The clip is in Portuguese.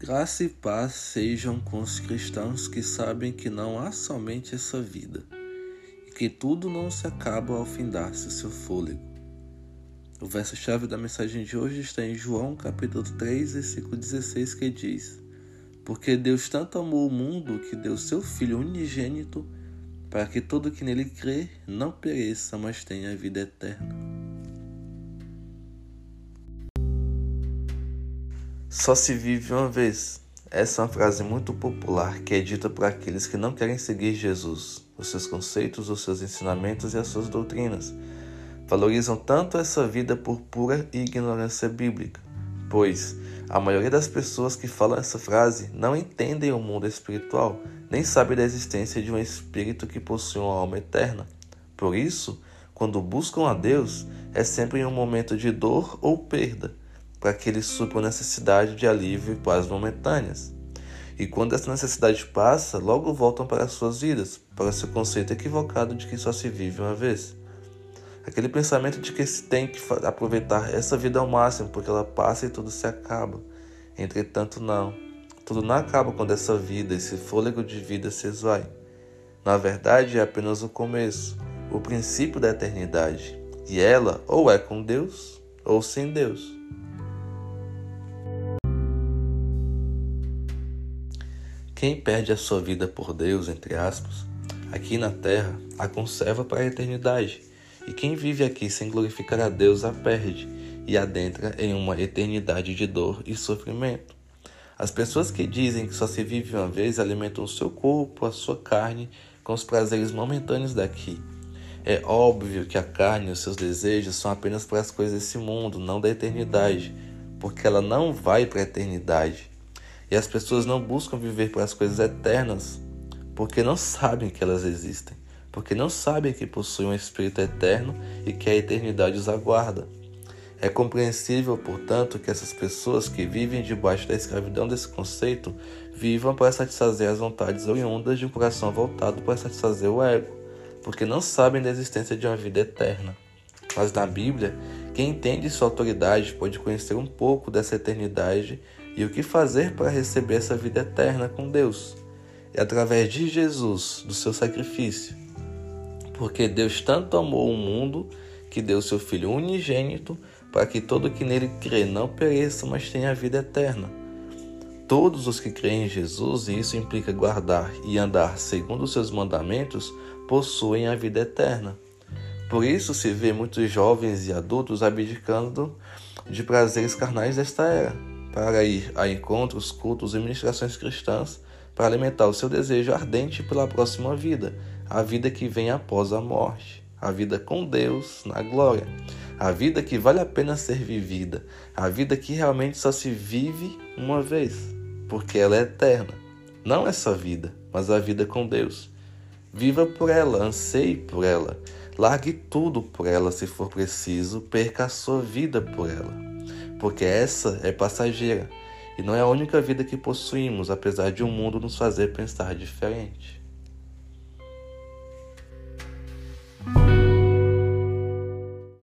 Graça e paz sejam com os cristãos que sabem que não há somente essa vida e que tudo não se acaba ao findar-se seu fôlego. O verso-chave da mensagem de hoje está em João capítulo 3, versículo 16, que diz: Porque Deus tanto amou o mundo que deu seu Filho unigênito para que todo que nele crê não pereça, mas tenha vida eterna. Só se vive uma vez. Essa é uma frase muito popular que é dita por aqueles que não querem seguir Jesus, os seus conceitos, os seus ensinamentos e as suas doutrinas. Valorizam tanto essa vida por pura ignorância bíblica, pois a maioria das pessoas que falam essa frase não entendem o mundo espiritual, nem sabem da existência de um espírito que possui uma alma eterna. Por isso, quando buscam a Deus, é sempre em um momento de dor ou perda para que eles supram necessidade de alívio e paz momentâneas. E quando essa necessidade passa, logo voltam para as suas vidas, para seu conceito equivocado de que só se vive uma vez. Aquele pensamento de que se tem que aproveitar essa vida ao máximo, porque ela passa e tudo se acaba. Entretanto, não. Tudo não acaba quando essa vida, esse fôlego de vida se esvai. Na verdade, é apenas o começo, o princípio da eternidade. E ela ou é com Deus ou sem Deus. Quem perde a sua vida por Deus, entre aspas, aqui na terra, a conserva para a eternidade. E quem vive aqui sem glorificar a Deus a perde e adentra em uma eternidade de dor e sofrimento. As pessoas que dizem que só se vive uma vez alimentam o seu corpo, a sua carne, com os prazeres momentâneos daqui. É óbvio que a carne e os seus desejos são apenas para as coisas desse mundo, não da eternidade, porque ela não vai para a eternidade. E as pessoas não buscam viver para as coisas eternas porque não sabem que elas existem, porque não sabem que possuem um espírito eterno e que a eternidade os aguarda. É compreensível, portanto, que essas pessoas que vivem debaixo da escravidão desse conceito vivam para satisfazer as vontades oriundas de um coração voltado para satisfazer o ego, porque não sabem da existência de uma vida eterna. Mas na Bíblia, quem entende sua autoridade pode conhecer um pouco dessa eternidade e o que fazer para receber essa vida eterna com Deus. É através de Jesus, do seu sacrifício. Porque Deus tanto amou o mundo que deu seu Filho unigênito para que todo que nele crê não pereça, mas tenha a vida eterna. Todos os que creem em Jesus, e isso implica guardar e andar segundo os seus mandamentos, possuem a vida eterna. Por isso se vê muitos jovens e adultos abdicando de prazeres carnais desta era para ir a encontros, cultos e ministrações cristãs para alimentar o seu desejo ardente pela próxima vida, a vida que vem após a morte, a vida com Deus na glória, a vida que vale a pena ser vivida, a vida que realmente só se vive uma vez, porque ela é eterna. Não essa vida, mas a vida com Deus. Viva por ela, anseie por ela, largue tudo por ela se for preciso, perca a sua vida por ela porque essa é passageira e não é a única vida que possuímos, apesar de o um mundo nos fazer pensar diferente.